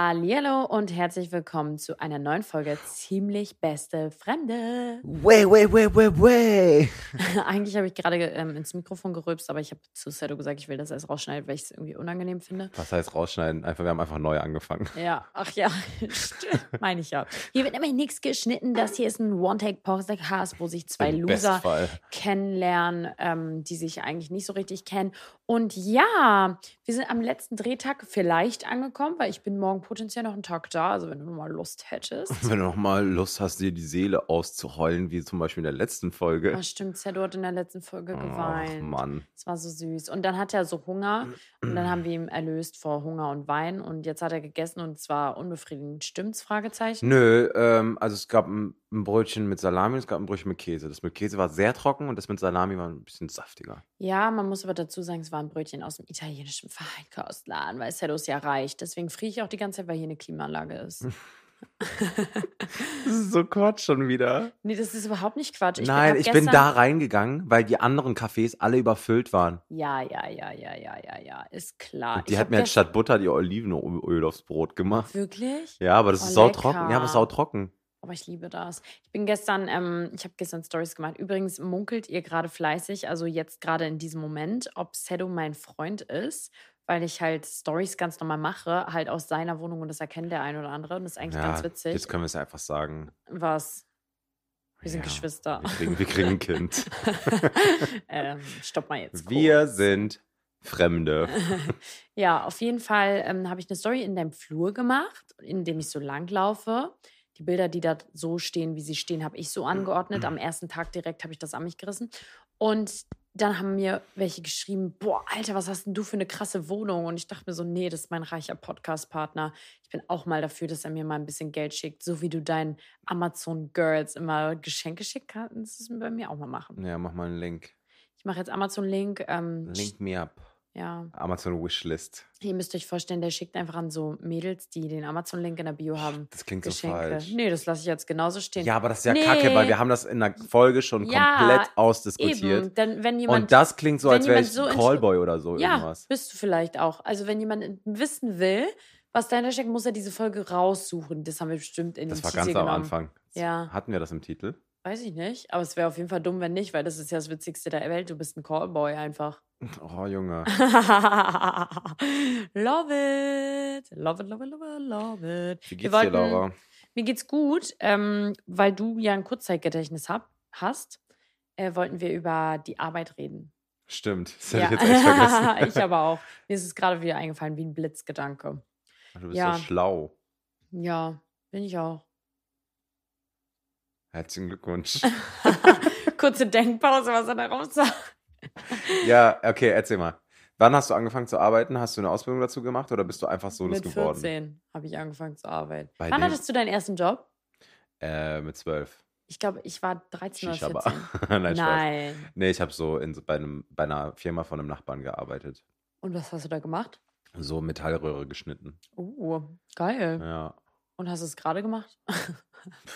Hallo und herzlich willkommen zu einer neuen Folge Ziemlich Beste Fremde. Way, way, way, way, way. Eigentlich habe ich gerade ähm, ins Mikrofon gerülpst, aber ich habe zu Sedo gesagt, ich will das erst rausschneiden, weil ich es irgendwie unangenehm finde. Was heißt rausschneiden? Einfach, wir haben einfach neu angefangen. Ja, ach ja, meine ich ja. Hier wird immer nichts geschnitten. Das hier ist ein One-Take-Podcast, wo sich zwei Im Loser Bestfall. kennenlernen, ähm, die sich eigentlich nicht so richtig kennen. Und ja, wir sind am letzten Drehtag vielleicht angekommen, weil ich bin morgen potenziell noch einen Tag da. Also wenn du mal Lust hättest. Wenn du noch mal Lust hast, dir die Seele auszuheulen, wie zum Beispiel in der letzten Folge. Ah, stimmt, Zedo hat in der letzten Folge Ach, geweint. Mann. Es war so süß. Und dann hat er so Hunger und dann haben wir ihn erlöst vor Hunger und Wein. Und jetzt hat er gegessen und zwar unbefriedigend. Stimmt's? Fragezeichen. Nö, ähm, also es gab ein, ein Brötchen mit Salami und es gab ein Brötchen mit Käse. Das mit Käse war sehr trocken und das mit Salami war ein bisschen saftiger. Ja, man muss aber dazu sagen, es war ein Brötchen aus dem italienischen Feinkostladen, weil ist ja reich. Deswegen friere ich auch die ganze Zeit, weil hier eine Klimaanlage ist. Das ist so Quatsch schon wieder. nee, das ist überhaupt nicht Quatsch. Nein, hab ich bin da reingegangen, weil die anderen Cafés alle überfüllt waren. Ja, ja, ja, ja, ja, ja, ja, ist klar. Und die Ich hat mir jetzt statt Butter die Olivenöl aufs Brot gemacht. Wirklich? Ja, aber das Oh, ist sautrocken. Ja, lecker. aber es ist sautrocken. Aber ich liebe das. Ich bin gestern, ähm, ich habe gestern Stories gemacht. Übrigens munkelt ihr gerade fleißig, also jetzt gerade in diesem Moment, ob Sedo mein Freund ist, weil ich halt Stories ganz normal mache, halt aus seiner Wohnung und das erkennt der ein oder andere. Und das ist eigentlich Ja, ganz witzig. jetzt können wir es einfach sagen. Was? Wir sind Ja, Geschwister. Wir kriegen, wir kriegen ein Kind. ähm, stopp mal jetzt. Wir kurz. sind Fremde. Ja, auf jeden Fall ähm, habe ich eine Story in deinem Flur gemacht, in dem ich so langlaufe. Die Bilder, die da so stehen, wie sie stehen, habe ich so angeordnet. Am ersten Tag direkt habe ich das an mich gerissen. Und dann haben mir welche geschrieben, boah, Alter, was hast denn du für eine krasse Wohnung? Und ich dachte mir so, nee, das ist mein reicher Podcast-Partner. Ich bin auch mal dafür, dass er mir mal ein bisschen Geld schickt, so wie du deinen Amazon-Girls immer Geschenke schicken kannst, das bei mir auch mal machen. Ja, mach mal einen Link. Ich mache jetzt Amazon-Link. Ähm, Link me up. Ja, Amazon Wishlist. Ihr müsst euch vorstellen, der schickt einfach an so Mädels, die den Amazon-Link in der Bio haben. Das klingt so Geschenke. falsch. Nee, das lasse ich jetzt genauso stehen. Ja, aber das ist ja Nee. kacke, weil wir haben das in der Folge schon Ja, komplett ausdiskutiert. Eben, denn wenn jemand. Und das klingt so, als wäre ich so Callboy oder so ja, irgendwas. bist du vielleicht auch. Also, wenn jemand wissen will, was dahinter steckt, muss er diese Folge raussuchen. Das haben wir bestimmt in Das den war Teaser ganz am genommen. Anfang. Ja. Hatten wir das im Titel? Weiß ich nicht. Aber es wäre auf jeden Fall dumm, wenn nicht, weil das ist ja das Witzigste der Welt. Du bist ein Callboy einfach. Oh, Junge. love it. Love it, love it, love it, love it. Wie geht's wollten- dir, Laura? Mir geht's gut, ähm, weil du ja ein Kurzzeitgedächtnis hab, hast, äh, wollten wir über die Arbeit reden. Stimmt. Das hätte ich jetzt echt vergessen. ich aber auch. Mir ist es gerade wieder eingefallen, wie ein Blitzgedanke. Du bist Ja. so schlau. Ja, bin ich auch. Herzlichen Glückwunsch. Kurze Denkpause, was er darauf sagt. Ja, okay, erzähl mal. Wann hast du angefangen zu arbeiten? Hast du eine Ausbildung dazu gemacht oder bist du einfach so das Mit geworden? 14 habe ich angefangen zu arbeiten. Bei Wann dem- hattest du deinen ersten Job? Äh, mit zwölf. Ich glaube, ich war 13 Shisha oder Bar. 14. Nein, Spaß. Nein. Nee, ich habe so in, bei, einem, bei einer Firma von einem Nachbarn gearbeitet. Und was hast du da gemacht? So Metallröhre geschnitten. Oh, geil. Ja. Und hast du es gerade gemacht?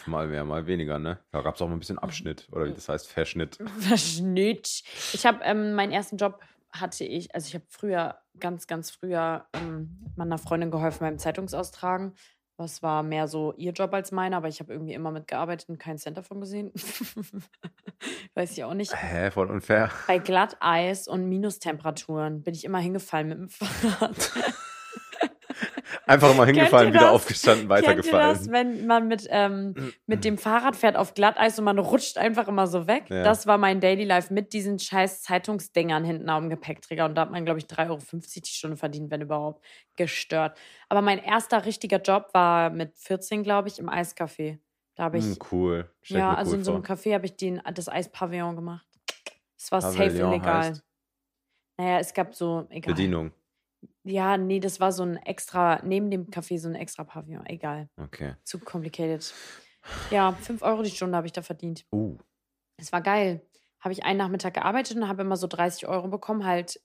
Mal mehr, mal weniger, ne? Da gab es auch mal ein bisschen Abschnitt. Oder wie das heißt, Verschnitt. Verschnitt. Ich habe ähm, meinen ersten Job hatte ich, also ich habe früher, ganz, ganz früher ähm, meiner Freundin geholfen beim Zeitungsaustragen. Das war mehr so ihr Job als meiner, aber ich habe irgendwie immer mitgearbeitet und keinen Cent davon gesehen. Weiß ich auch nicht. Hä, voll unfair. Bei Glatteis und Minustemperaturen bin ich immer hingefallen mit dem Fahrrad. Einfach mal hingefallen, wieder das? aufgestanden, Kennt ihr weitergefallen. das, wenn man mit, ähm, mit dem Fahrrad fährt auf Glatteis und man rutscht einfach immer so weg? Ja. Das war mein Daily Life mit diesen scheiß Zeitungsdingern hinten auf dem Gepäckträger. Und da hat man, glaube ich, 3,50 Euro die Stunde verdient, wenn überhaupt. Gestört. Aber mein erster richtiger Job war mit 14, glaube ich, im Eiscafé. Da habe ich, Hm, cool. Stell ja, also cool in so einem vor. Café habe ich den, das Eispavillon gemacht. Es war safe Pavillon illegal. heißt? Naja, es gab so, egal. Bedienung. Ja, nee, das war so ein extra, neben dem Café so ein extra Pavillon. Egal. Okay. Zu complicated. Ja, 5 Euro die Stunde habe ich da verdient. Uh. Es war geil. Habe ich einen Nachmittag gearbeitet und habe immer so 30 Euro bekommen, halt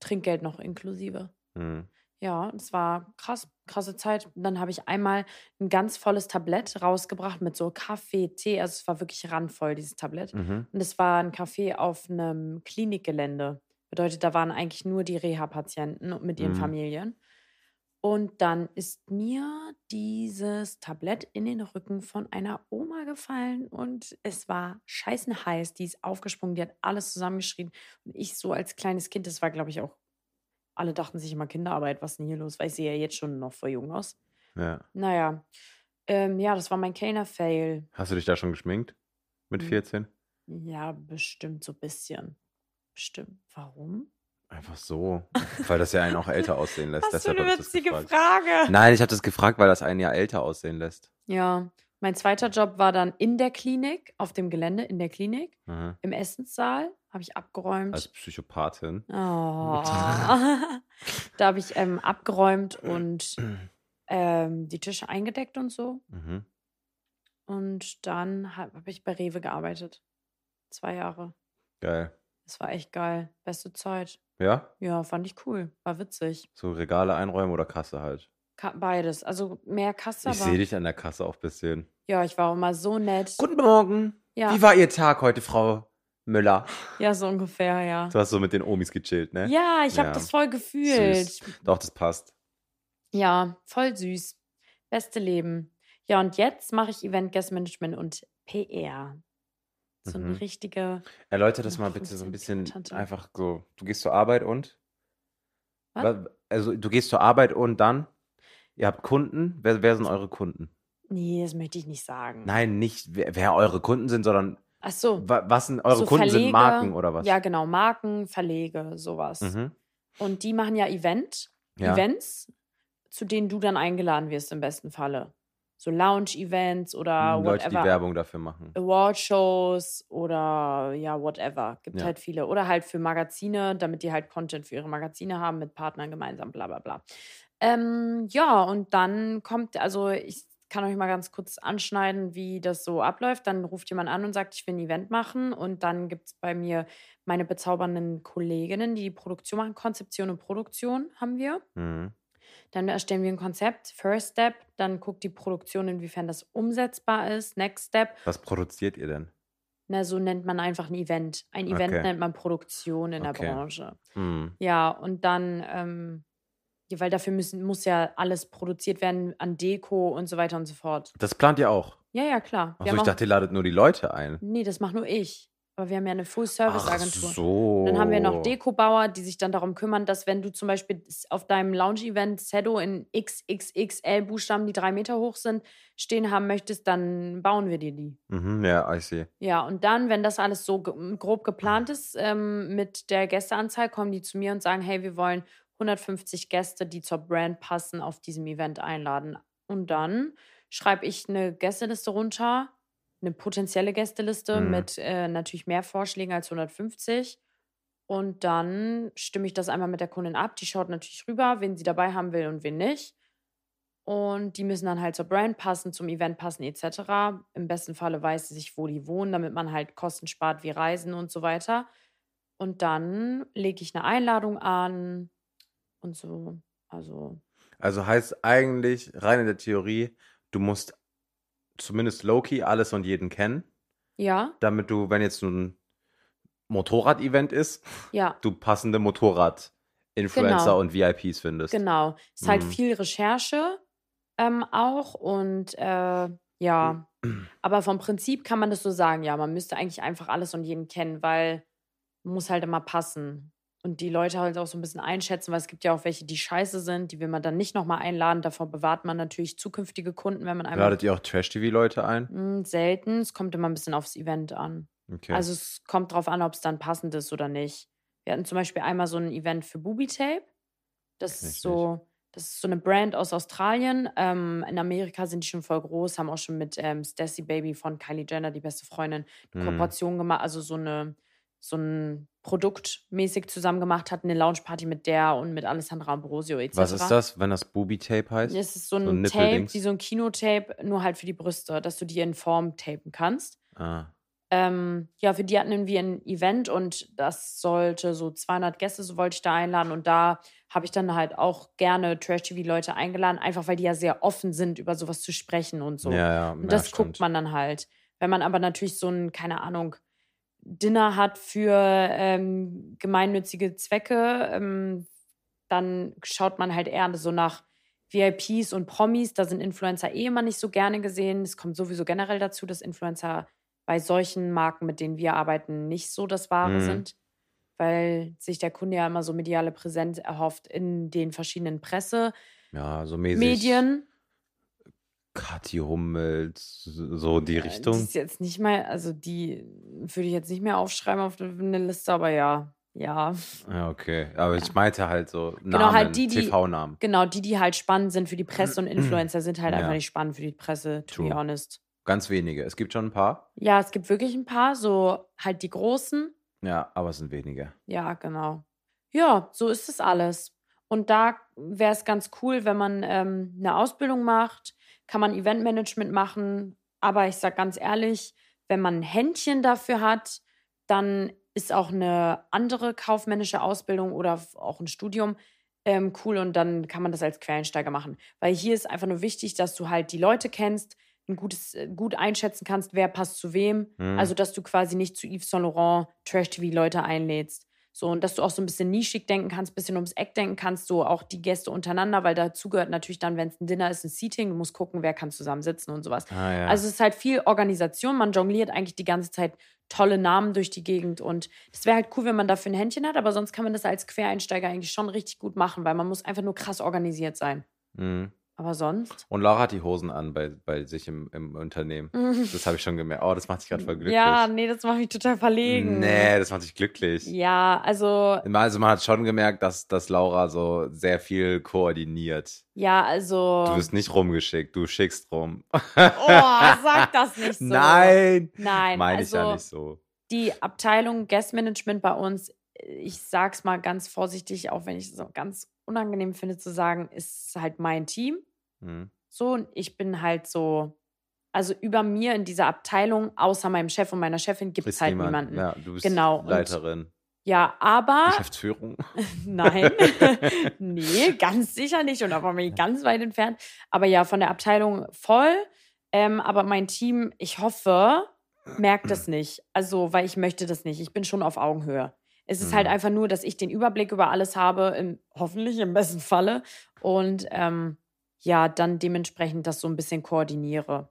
Trinkgeld noch inklusive. Hm. Ja, das war krass, krasse Zeit. Und dann habe ich einmal ein ganz volles Tablett rausgebracht mit so Kaffee, Tee. Also es war wirklich randvoll, dieses Tablett. Mhm. Und es war ein Café auf einem Klinikgelände. Bedeutet, da waren eigentlich nur die Reha-Patienten mit ihren Mhm. Familien. Und dann ist mir dieses Tablett in den Rücken von einer Oma gefallen und es war scheißen heiß. Die ist aufgesprungen, die hat alles zusammengeschrien. Und ich so als kleines Kind, das war, glaube ich, auch, alle dachten sich immer Kinderarbeit, was ist denn hier los? Weil ich sehe ja jetzt schon noch voll jung aus. Ja. Naja, ähm, ja, das war mein Kellner-Fail. Hast du dich da schon geschminkt? Mit Hm. 14? Ja, bestimmt so ein bisschen. Bestimmt. Warum? Einfach so. Weil das ja einen auch älter aussehen lässt. Für Deshalb eine ich das witzige. Frage. Nein, ich habe das gefragt, weil das einen ja älter aussehen lässt. Ja, mein zweiter Job war dann in der Klinik, auf dem Gelände in der Klinik, Mhm. im Essenssaal. Habe ich abgeräumt. Als Psychopathin. Oh. da habe ich ähm, abgeräumt und ähm, die Tische eingedeckt und so. Mhm. Und dann habe hab ich bei Rewe gearbeitet. Zwei Jahre. Geil. Das war echt geil. Beste Zeit. Ja? Ja, fand ich cool. War witzig. So Regale einräumen oder Kasse halt. Ka beides. Also mehr Kasse, Ich sehe dich an der Kasse auch ein bisschen. Ja, ich war auch immer so nett. Guten Morgen. Ja. Wie war Ihr Tag heute, Frau Müller? Ja, so ungefähr, ja. Du hast so mit den Omis gechillt, ne? Ja, ich habe Ja. das voll gefühlt. Süß. Doch, das passt. Ja, voll süß. Beste Leben. Ja, und jetzt mache ich Event Guest Management und PR. So eine Mhm. richtige. Erläutere das mal bitte so ein 15 bisschen einfach so. Du gehst zur Arbeit und? Was? Wa- Also du gehst zur Arbeit und dann? Ihr habt Kunden? Wer, wer sind eure Kunden? Nee, das möchte ich nicht sagen. Nein, nicht wer, wer eure Kunden sind, sondern Ach so. wa, was sind eure so Kunden sind Verlege. Marken oder was? Ja, genau. Marken, Verlege, sowas. Mhm. Und die machen ja Event, Ja. Events, zu denen du dann eingeladen wirst im besten Falle. So Lounge-Events oder Leute, die whatever. Werbung dafür machen. Award-Shows oder ja, whatever. Gibt Ja. halt viele. Oder halt für Magazine, damit die halt Content für ihre Magazine haben, mit Partnern gemeinsam, bla bla bla. Ähm, ja, und dann kommt, also ich kann euch mal ganz kurz anschneiden, wie das so abläuft. Dann ruft jemand an und sagt, ich will ein Event machen. Und dann gibt es bei mir meine bezaubernden Kolleginnen, die die Produktion machen. Konzeption und Produktion haben wir. Mhm. Dann erstellen wir ein Konzept, First Step. Dann guckt die Produktion, inwiefern das umsetzbar ist. Next Step, Was produziert ihr denn? na, so nennt man einfach ein Event. Ein Event Okay. nennt man Produktion in Okay. der Branche. Hm. Ja, und dann, ähm, weil dafür müssen, muss ja alles produziert werden an Deko und so weiter und so fort. Das plant ihr auch. Ja, ja, klar. Achso, ich dachte, ihr ladet nur die Leute ein. nee, das macht nur ich. Aber wir haben ja eine Ach Full-Service-Agentur. so. Dann haben wir noch Dekobauer, die sich dann darum kümmern, dass wenn du zum Beispiel auf deinem Lounge-Event Sedo in XXXL-Buchstaben, die drei Meter hoch sind, stehen haben möchtest, dann bauen wir dir die. Mhm, ja, I see. Ja, und dann, wenn das alles so grob geplant ist ähm, mit der Gästeanzahl, kommen die zu mir und sagen, hey, wir wollen 150 Gäste, die zur Brand passen, auf diesem Event einladen. Und dann schreibe ich eine Gästeliste runter, eine potenzielle Gästeliste Mhm. mit äh, natürlich mehr Vorschlägen als 150. Und dann stimme ich das einmal mit der Kundin ab. Die schaut natürlich rüber, wen sie dabei haben will und wen nicht. Und die müssen dann halt zur Brand passen, zum Event passen, etc. Im besten Falle weiß sie sich, wo die wohnen, damit man halt Kosten spart wie Reisen und so weiter. Und dann lege ich eine Einladung an und so. Also, Also heißt eigentlich, rein in der Theorie, du musst zumindest Loki alles und jeden kennen, ja, damit du, wenn jetzt ein Motorrad-Event ist, ja, du passende Motorrad-Influencer Genau. und VIPs findest. genau. Ist halt Mhm. viel Recherche ähm, auch und äh, ja. Aber vom Prinzip kann man das so sagen, ja, man müsste eigentlich einfach alles und jeden kennen, weil muss halt immer passen. Und die Leute halt auch so ein bisschen einschätzen, weil es gibt ja auch welche, die scheiße sind, die will man dann nicht nochmal einladen. Davor bewahrt man natürlich zukünftige Kunden, wenn man einmal. Ladet ihr auch Trash-TV-Leute ein? Hm, selten. Es kommt immer ein bisschen aufs Event an. Okay. Also es kommt drauf an, ob es dann passend ist oder nicht. Wir hatten zum Beispiel einmal so ein Event für Booby Tape. Das Kenn ist so, das ist so eine Brand aus Australien. Ähm, in Amerika sind die schon voll groß, haben auch schon mit ähm, Stassi Baby von Kylie Jenner, die beste Freundin, eine Mhm. Kooperation gemacht, also so eine so ein Produkt mäßig zusammen gemacht, hatten eine Loungeparty mit der und mit Alessandra Ambrosio etc. Was ist das, wenn das Booby-Tape heißt? Es ist so So ein ein Tape, wie so ein Kinotape, nur halt für die Brüste, dass du die in Form tapen kannst. Ah. Ähm, ja, für die hatten wir ein Event und das sollte so 200 Gäste, so wollte ich da einladen. Und da habe ich dann halt auch gerne Trash-TV-Leute eingeladen, einfach weil die ja sehr offen sind, über sowas zu sprechen und so. Ja, ja. und das guckt man dann halt. Wenn man aber natürlich so ein, keine Ahnung, Dinner hat für ähm, gemeinnützige Zwecke, ähm, dann schaut man halt eher so nach VIPs und Promis. Da sind Influencer eh immer nicht so gerne gesehen. Es kommt sowieso generell dazu, dass Influencer bei solchen Marken, mit denen wir arbeiten, nicht so das Wahre Mhm. sind, weil sich der Kunde ja immer so mediale Präsenz erhofft in den verschiedenen Pressemedien. Ja, so mäßig. Kathi Hummels, so die Äh, Richtung. Die ist jetzt nicht mal, also die würde ich jetzt nicht mehr aufschreiben auf eine Liste, aber ja, ja. Ja, okay. Aber ich meinte halt so Namen, Genau, halt die, die- TV-Namen. Genau, die, die halt spannend sind für die Presse und Influencer, sind halt Ja. einfach nicht spannend für die Presse, to be True. honest. Ganz wenige. Es gibt schon ein paar. Ja, es gibt wirklich ein paar, so halt die großen. Ja, aber es sind wenige. Ja, genau. Ja, so ist es alles. Und da wäre es ganz cool, wenn man ähm, eine Ausbildung macht, kann man Eventmanagement machen. Aber ich sag ganz ehrlich, wenn man ein Händchen dafür hat, dann ist auch eine andere kaufmännische Ausbildung oder auch ein Studium ähm, cool und dann kann man das als Quereinsteiger machen. Weil hier ist einfach nur wichtig, dass du halt die Leute kennst, ein gutes, äh, gut einschätzen kannst, wer passt zu wem. Hm. Also, dass du quasi nicht zu Yves Saint Laurent Trash-TV-Leute einlädst. So, und dass du auch so ein bisschen nischig denken kannst, ein bisschen ums Eck denken kannst, so auch die Gäste untereinander, weil dazu gehört natürlich dann, wenn es ein Dinner ist, ein Seating, du musst gucken, wer kann zusammensitzen und sowas. ah, ja. Also es ist halt viel Organisation, man jongliert eigentlich die ganze Zeit tolle Namen durch die Gegend und das wäre halt cool, wenn man dafür ein Händchen hat, aber sonst kann man das als Quereinsteiger eigentlich schon richtig gut machen, weil man muss einfach nur krass organisiert sein. Mhm. Aber sonst? Und Laura hat die Hosen an bei, bei sich im, im Unternehmen. Das habe ich schon gemerkt. Oh, das macht dich gerade voll glücklich. Ja, nee, das macht mich total verlegen. Nee, das macht dich glücklich. Ja, also, Also man hat schon gemerkt, dass, dass Laura so sehr viel koordiniert. ja, also. Du wirst nicht rumgeschickt, du schickst rum. Oh, sag das nicht so. Nein! Nein, Meine also ich ja nicht so. die Abteilung Guest-Management bei uns, ich sag's mal ganz vorsichtig, auch wenn ich es ganz unangenehm finde zu sagen, ist halt mein Team. Hm. So, und ich bin halt so, also über mir in dieser Abteilung, außer meinem Chef und meiner Chefin, gibt es halt niemand. niemanden. Ja, Ja, du bist Genau, und- Leiterin. aber Geschäftsführung. nein, nee, ganz sicher nicht und auch von mir ganz weit entfernt. Aber ja, von der Abteilung voll. Ähm, aber mein Team, ich hoffe, merkt das nicht. Also, weil ich möchte das nicht. Ich bin schon auf Augenhöhe. Es ist halt Mhm. einfach nur, dass ich den Überblick über alles habe, im, hoffentlich im besten Falle. Und ähm, ja, dann dementsprechend das so ein bisschen koordiniere.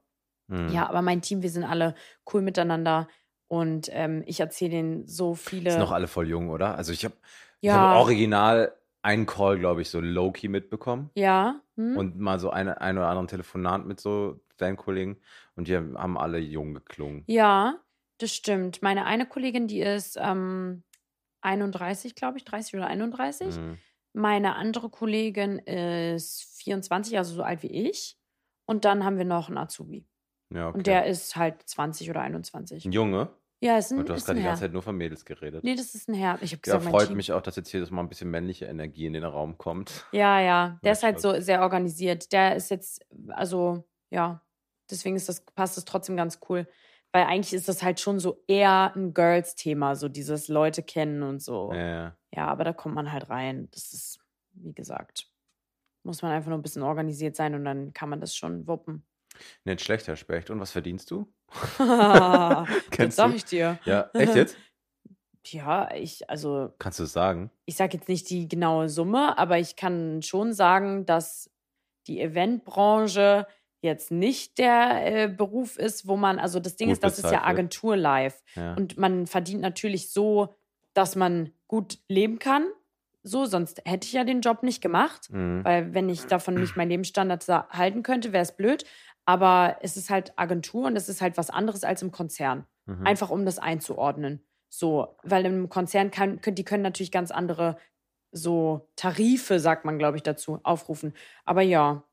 Hm. Ja, aber mein Team, wir sind alle cool miteinander. Und ähm, ich erzähle denen so viele. Sind noch alle voll jung, oder? Also ich habe ich ja, hab original einen Call, glaube ich, so low-key mitbekommen. ja. Hm? Und mal so eine, ein oder anderen Telefonat mit so deinen Kollegen. Und die haben alle jung geklungen. Ja, das stimmt. Meine eine Kollegin, die ist ähm, 31, glaube ich, 30 oder 31. Hm. Meine andere Kollegin ist 24, also so alt wie ich. Und dann haben wir noch einen Azubi. Ja, okay. Und der ist halt 20 oder 21. ein Junge. Ja, ist ein, Und du hast gerade die ganze Zeit nur von Mädels geredet. Nee, das ist ein Herr. Ich habe ja, gesagt, mein freut mich auch, dass jetzt hier das mal ein bisschen männliche Energie in den Raum kommt. Ja, ja. Der Ja, ist halt so sehr organisiert. Der ist jetzt, also, ja, deswegen ist das, passt das trotzdem ganz cool. Weil eigentlich ist das halt schon so eher ein Girls-Thema, so dieses Leute kennen und so. Ja, ja. Aber da kommt man halt rein. Das ist, wie gesagt, muss man einfach nur ein bisschen organisiert sein und dann kann man das schon wuppen. Nicht schlecht, Herr Specht. Und was verdienst du? das Kennst sag du? ich dir. Ja, echt jetzt? Ja, ich, also, Kannst du es sagen? ich sage jetzt nicht die genaue Summe, aber ich kann schon sagen, dass die Eventbranche jetzt nicht der äh, Beruf ist, wo man, also das Ding Gut ist, das ist ja bezahlt wird. Agentur live. Ja. Und man verdient natürlich so dass man gut leben kann. So, sonst hätte ich ja den Job nicht gemacht. Mhm. Weil wenn ich davon nicht meinen Lebensstandard halten könnte, wäre es blöd. Aber es ist halt Agentur und es ist halt was anderes als im Konzern. Mhm. Einfach um das einzuordnen. So, weil im Konzern kann, können, die können natürlich ganz andere so Tarife, sagt man, glaube ich, dazu, aufrufen. Aber ja,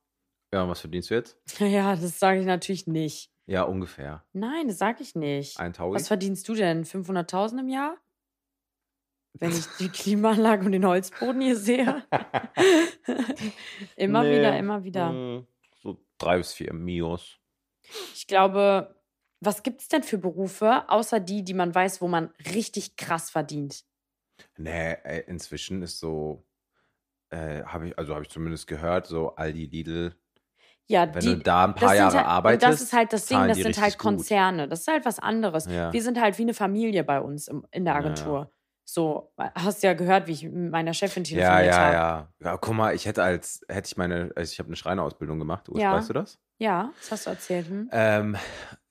Ja, und was verdienst du jetzt? ja, das sage ich natürlich nicht. Ja, ungefähr. Nein, das sage ich nicht. Ein Taui? Was verdienst du denn? 500.000 im Jahr? Wenn ich die Klimaanlage und den Holzboden hier sehe. immer Nee, wieder, immer wieder. mm, So drei bis vier Mios. Ich glaube, was gibt es denn für Berufe, außer die, die man weiß, wo man richtig krass verdient? Nee, inzwischen ist so, äh, habe ich, also habe ich zumindest gehört, so Aldi, Lidl, Ja, wenn die, du da ein paar Jahre halt, arbeitest, das ist halt das Ding, das sind halt richtig gut. Konzerne. Das ist halt was anderes. Ja. Wir sind halt wie eine Familie bei uns im, in der Ja, ja. Agentur. So, hast ja gehört, wie ich mit meiner Chefin Ja, telefoniert ja, habe. ja. Ja, guck mal, ich hätte als, hätte ich meine, also ich habe eine Schreinerausbildung gemacht, Urs, Ja. weißt du das? Ja, das hast du erzählt. Hm? Ähm,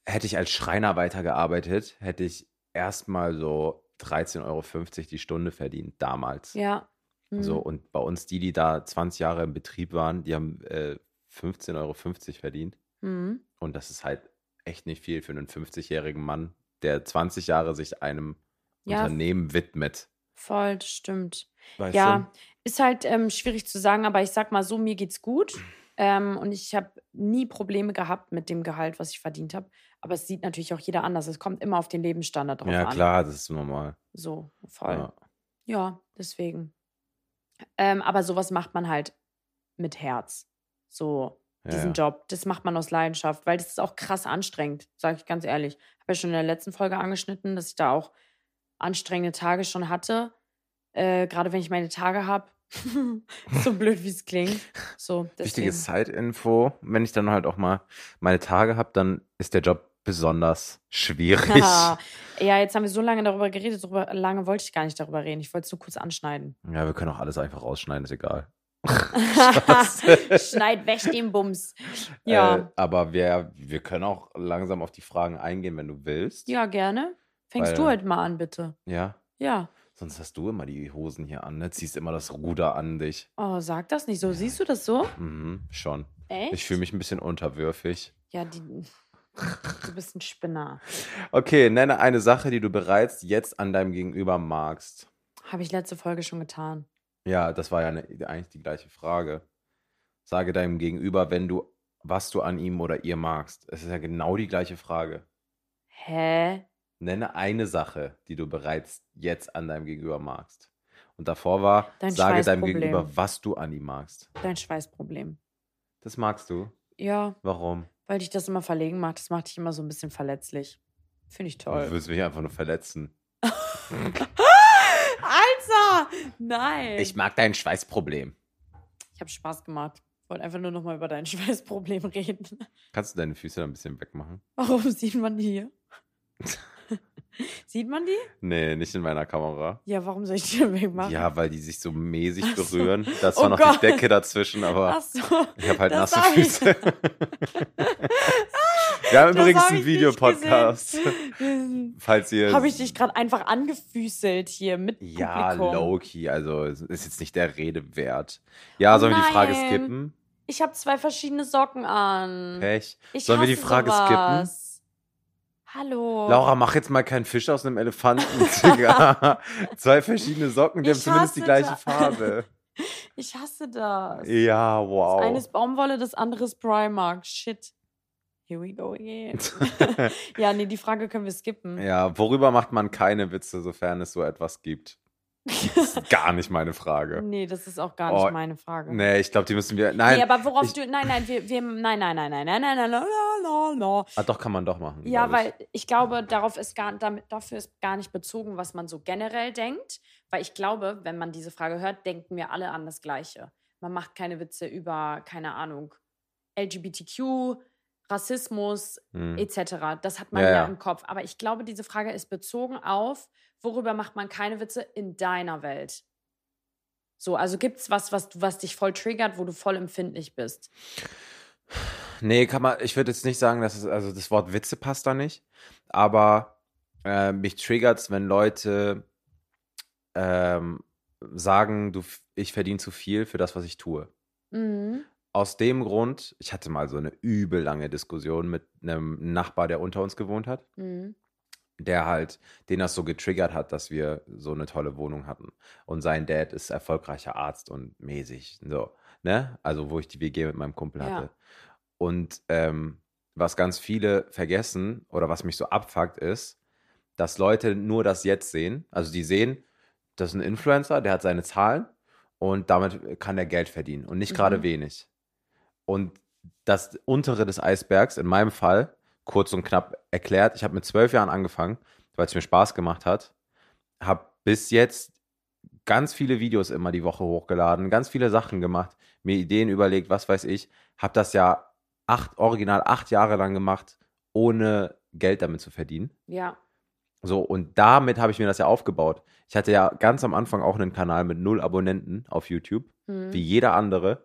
hätte ich als Schreiner weitergearbeitet, hätte ich erstmal so 13,50 Euro die Stunde verdient, damals. Ja. Hm. So, und bei uns, die, die da 20 Jahre im Betrieb waren, die haben äh, 15,50 Euro verdient. Hm. Und das ist halt echt nicht viel für einen 50-jährigen Mann, der 20 Jahre sich einem Ja. Unternehmen widmet. Voll, das stimmt. Weißt Ja, ist halt ähm, schwierig zu sagen, aber ich sag mal so, mir geht's gut. Ähm, und ich habe nie Probleme gehabt mit dem Gehalt, was ich verdient habe. Aber es sieht natürlich auch jeder anders. Es kommt immer auf den Lebensstandard du? drauf Ja, an. klar, das ist normal. So, voll. Ja. Ja, deswegen. Ähm, aber sowas macht man halt mit Herz. So, diesen ja. Job. Das macht man aus Leidenschaft, weil das ist auch krass anstrengend, sage ich ganz ehrlich. Habe ja schon in der letzten Folge angeschnitten, dass ich da auch anstrengende Tage schon hatte. Äh, Gerade wenn ich meine Tage habe. so blöd, wie es klingt. So, Wichtige. Zeitinfo, wenn ich dann halt auch mal meine Tage habe, dann ist der Job besonders schwierig. Ah, ja, jetzt haben wir so lange darüber geredet, darüber, lange wollte ich gar nicht darüber reden. Ich wollte es nur kurz anschneiden. Ja, wir können auch alles einfach rausschneiden, ist egal. Schneid weg den Bums. Ja. Äh, aber wir, wir können auch langsam auf die Fragen eingehen, wenn du willst. Ja, gerne. Fängst Weil- du heute mal an, bitte. Ja. Ja. Sonst hast du immer die Hosen hier an, ne? Ziehst immer das Ruder an dich. Oh, sag das nicht so. Siehst du das so? Mhm, schon. Echt? Ich fühle mich ein bisschen unterwürfig. Ja, die, du bist ein Spinner. Okay, nenne eine Sache, die du bereits jetzt an deinem Gegenüber magst. Habe ich letzte Folge schon getan. Ja, das war ja eine, eigentlich die gleiche Frage. Sage deinem Gegenüber, wenn du, was du an ihm oder ihr magst. Es ist ja genau die gleiche Frage. Hä? Nenne eine Sache, die du bereits jetzt an deinem Gegenüber magst. Und davor war, Dein sage deinem. Gegenüber, was du an ihm magst. Dein Schweißproblem. Das magst du. Ja, Warum? weil dich das immer verlegen macht. Das macht dich immer so ein bisschen verletzlich. Finde ich Du toll. willst mich einfach nur verletzen. Nein! Ich mag dein Schweißproblem. ich habe Spaß gemacht. Wollte einfach nur noch mal über dein Schweißproblem reden. Kannst du deine Füße da ein bisschen wegmachen? Warum sieht man die hier? Sieht man die? Nee, nicht in meiner Kamera. Ja, warum soll ich die denn wegmachen? Ja, weil die sich so mäßig Ach so. berühren. Da ist Oh zwar noch Gott. die Decke dazwischen, aber so. ich habe halt das nasse Füße. Wir haben Das übrigens hab einen Videopodcast. Falls ihr. Habe ich dich gerade einfach angefüßelt hier mit Ja, low-key. Also, ist jetzt nicht der Rede wert. Ja, sollen wir die Frage Nein. skippen? Ich habe zwei verschiedene Socken an. Pech. Ich Sollen wir die Frage skippen? sowas. Hallo. Laura, mach jetzt mal keinen Fisch aus einem Elefanten. Zwei verschiedene Socken, die haben Ich zumindest die gleiche. Farbe. Ich hasse das. Ja, wow. Das eine ist Baumwolle, das andere ist Primark. Shit. Here we go again. ja, nee, die Frage können wir skippen. Ja, worüber macht man keine Witze, sofern es so etwas gibt? Das ist gar nicht meine Frage. nee, das ist auch gar nicht Oh, meine Frage. Nee, ich glaube, die müssen wir. Nein. nee, aber worauf ich- du. Nein, nein, wir, wir. Nein, nein, nein, nein, nein, nein, nein, nein, nein, nein. ah, doch, kann man doch machen. Ja, ich. weil ich glaube, darauf ist gar, damit, dafür ist gar nicht bezogen, was man so generell denkt. Weil ich glaube, wenn man diese Frage hört, denken wir alle an das Gleiche. Man macht keine Witze über, keine Ahnung, LGBTQ, Rassismus, Hm. etc. Das hat man Ja, ja, im Kopf. Aber ich glaube, diese Frage ist bezogen auf, worüber macht man keine Witze in deiner Welt? So, also gibt es was, was, du- was dich voll triggert, wo du voll empfindlich bist? Nee, kann man, ich würde jetzt nicht sagen, dass es, also das Wort Witze passt da nicht, aber äh, mich triggert's, wenn Leute ähm, sagen, du, ich verdiene zu viel für das, was ich tue. Mhm. Aus dem Grund, ich hatte mal so eine übel lange Diskussion mit einem Nachbar, der unter uns gewohnt hat, Mhm. der halt, den das so getriggert hat, dass wir so eine tolle Wohnung hatten. Und sein Dad ist erfolgreicher Arzt und mäßig, so, ne? Also, wo ich die WG mit meinem Kumpel Ja. hatte. Und ähm, was ganz viele vergessen oder was mich so abfuckt ist, dass Leute nur das jetzt sehen. Also die sehen, das ist ein Influencer, der hat seine Zahlen und damit kann er Geld verdienen und nicht gerade Mhm. wenig. Und das untere des Eisbergs, in meinem Fall, kurz und knapp erklärt, ich habe mit zwölf Jahren angefangen, weil es mir Spaß gemacht hat, habe bis jetzt ganz viele Videos immer die Woche hochgeladen, ganz viele Sachen gemacht, mir Ideen überlegt, was weiß ich, habe das ja acht, original acht Jahre lang gemacht, ohne Geld damit zu verdienen. Ja. So, und damit habe ich mir das ja aufgebaut. Ich hatte ja ganz am Anfang auch einen Kanal mit null Abonnenten auf YouTube, Mhm. wie jeder andere.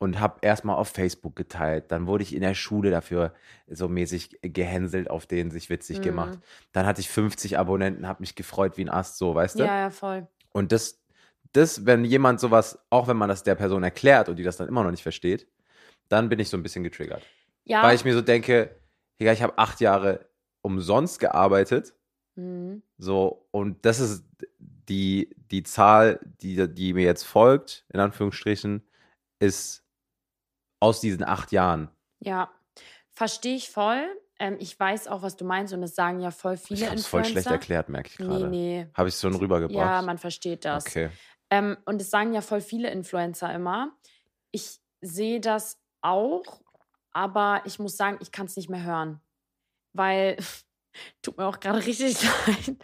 Und habe erstmal auf Facebook geteilt. Dann wurde ich in der Schule dafür so mäßig gehänselt, auf denen sich witzig Mhm. gemacht. Dann hatte ich 50 Abonnenten, habe mich gefreut wie ein Ast, so, weißt du? Ja, ja, voll. Und das, das, wenn jemand sowas, auch wenn man das der Person erklärt und die das dann immer noch nicht versteht, dann bin ich so ein bisschen getriggert. Ja. Weil ich mir so denke, Digga, ich habe acht Jahre umsonst gearbeitet mhm. so, und das ist die, die Zahl, die, die mir jetzt folgt, in Anführungsstrichen, ist aus diesen acht Jahren. Ja, verstehe ich voll. Ähm, ich weiß auch, was du meinst und das sagen ja voll viele Ich habe es voll Influencer. schlecht erklärt, merke ich Nee, gerade. nee. Habe ich es schon rübergebracht? Ja, man versteht das. Okay. Ähm, und es sagen ja voll viele Influencer immer. Ich sehe das auch, aber ich muss sagen, ich kann es nicht mehr hören. Weil, tut mir auch gerade richtig leid,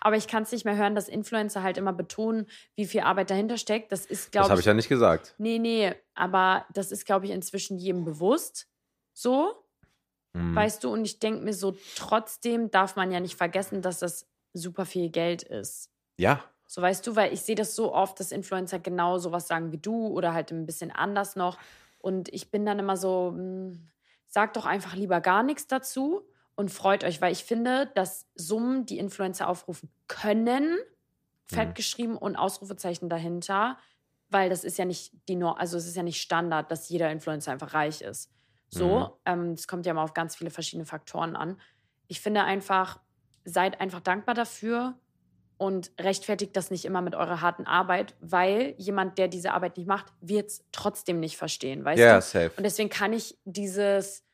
aber ich kann es nicht mehr hören, dass Influencer halt immer betonen, wie viel Arbeit dahinter steckt. Das ist, Das glaube habe ich, ich ja nicht gesagt. Nee, nee, aber das ist, glaube ich, inzwischen jedem bewusst. So, Hm. weißt du, und ich denke mir so, trotzdem darf man ja nicht vergessen, dass das super viel Geld ist. Ja, So weißt du, weil ich sehe das so oft, dass Influencer genau sowas sagen wie du oder halt ein bisschen anders noch. Und ich bin dann immer so, mh, sagt doch einfach lieber gar nichts dazu und freut euch, weil ich finde, dass Summen, die Influencer aufrufen können, fett Mhm. geschrieben und Ausrufezeichen dahinter, weil das ist ja nicht die Nor also es ist ja nicht Standard, dass jeder Influencer einfach reich ist. So, Mhm. ähm, es kommt ja mal auf ganz viele verschiedene Faktoren an. Ich finde einfach, seid einfach dankbar dafür und rechtfertigt das nicht immer mit eurer harten Arbeit, weil jemand, der diese Arbeit nicht macht, wird es trotzdem nicht verstehen, weißt ja, du? safe. Und deswegen kann ich dieses,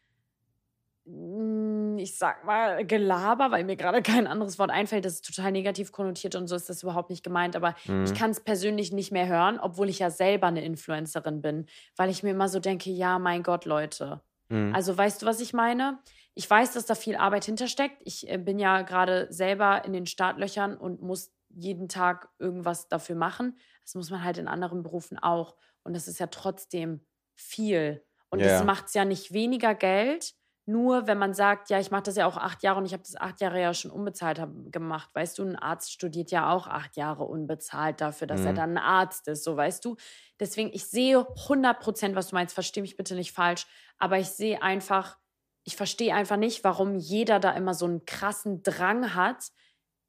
ich sag mal, Gelaber, weil mir gerade kein anderes Wort einfällt, das ist total negativ konnotiert und so ist das überhaupt nicht gemeint, aber Mhm. ich kann es persönlich nicht mehr hören, obwohl ich ja selber eine Influencerin bin, weil ich mir immer so denke, ja, mein Gott, Leute. Mhm. Also weißt du, was ich meine? Ich weiß, dass da viel Arbeit hintersteckt. Ich äh, bin ja gerade selber in den Startlöchern und muss jeden Tag irgendwas dafür machen. Das muss man halt in anderen Berufen auch. Und das ist ja trotzdem viel. Und Ja, das macht es ja nicht weniger Geld, nur wenn man sagt, ja, ich mache das ja auch acht Jahre und ich habe das acht Jahre ja schon unbezahlt hab, gemacht. Weißt du, ein Arzt studiert ja auch acht Jahre unbezahlt dafür, dass er Mhm. dann ein Arzt ist, so weißt du. Deswegen, ich sehe 100 Prozent, was du meinst, verstehe mich bitte nicht falsch, aber ich sehe einfach, ich verstehe einfach nicht, warum jeder da immer so einen krassen Drang hat,